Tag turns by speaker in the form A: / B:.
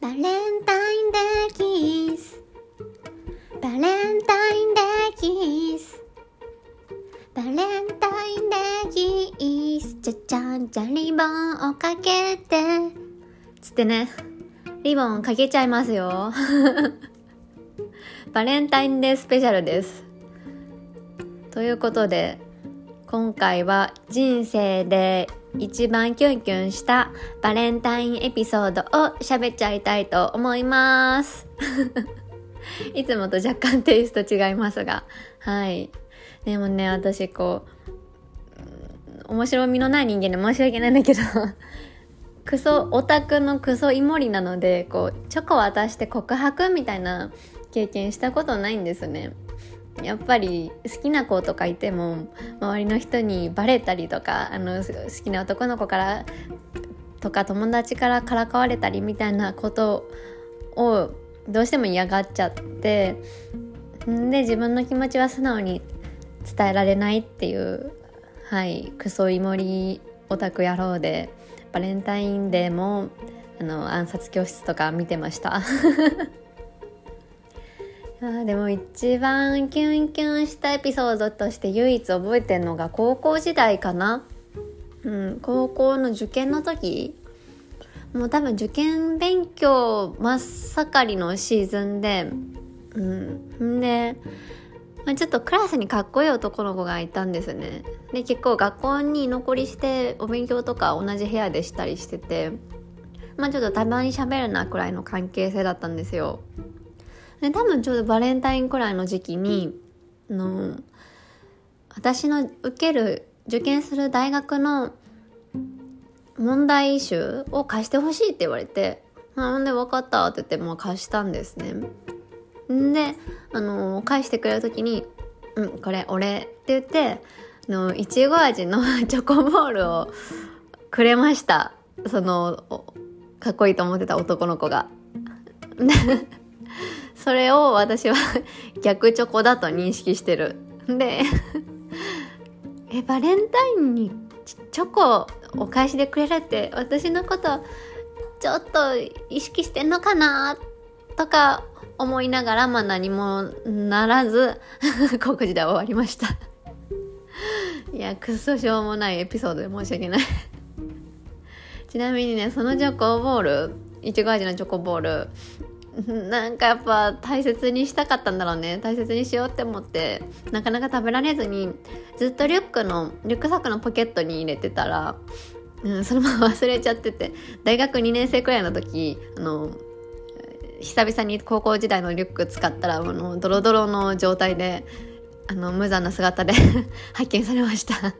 A: バレンタインデーキス。バレンタインデーキス。バレンタインデーキース。じゃじゃんじゃリボンをかけて。つってね。リボンかけちゃいますよ。バレンタインデースペシャルです。ということで今回は人生で一番キュンキュンしたバレンタインエピソードを喋っちゃいたいと思います。いつもと若干テイスト違いますが。はい。でもね私こう面白みのない人間で申し訳ないんだけど。クソオタクのクソイモリなのでこうチョコ渡して告白みたいな経験したことないんですね。やっぱり好きな子とかいても周りの人にバレたりとかあの好きな男の子からとか友達からからかわれたりみたいなことをどうしても嫌がっちゃってで自分の気持ちは素直に伝えられないっていうはいクソイモリオタク野郎でバレンタインデーもあの暗殺教室とか見てました。あでも一番キュンキュンしたエピソードとして唯一覚えてるのが高校時代かな、うん、高校の受験の時。もう多分受験勉強真っ盛りのシーズンで。うんで、まあ、ちょっとクラスにかっこいい男の子がいたんですね。で結構学校に居残りしてお勉強とか同じ部屋でしたりしてて。まあちょっとたまに喋るなくらいの関係性だったんですよ。で多分ちょうどバレンタインくらいの時期に、あの私の受ける受験する大学の問題集を貸してほしいって言われて「なんで分かった?」って言ってもう貸したんですね。で、あの返してくれる時に「うんこれ俺」って言ってのいちご味のチョコボールをくれましたそのかっこいいと思ってた男の子が。それを私は逆チョコだと認識してる。でえ、バレンタインにチョコお返しでくれるって私のことちょっと意識してんのかなとか思いながらまあ何もならず高校時代終わりましたいやくっそしょうもないエピソードで申し訳ないちなみにねそのチョコボールいちご味のチョコボール なんかやっぱ大切にしたかったんだろうね。大切にしようって思ってなかなか食べられずにずっとリュックのリュックサックのポケットに入れてたら、うん、そのまま忘れちゃってて大学2年生くらいの時あの久々に高校時代のリュック使ったらあのドロドロの状態であの無残な姿で 発見されました。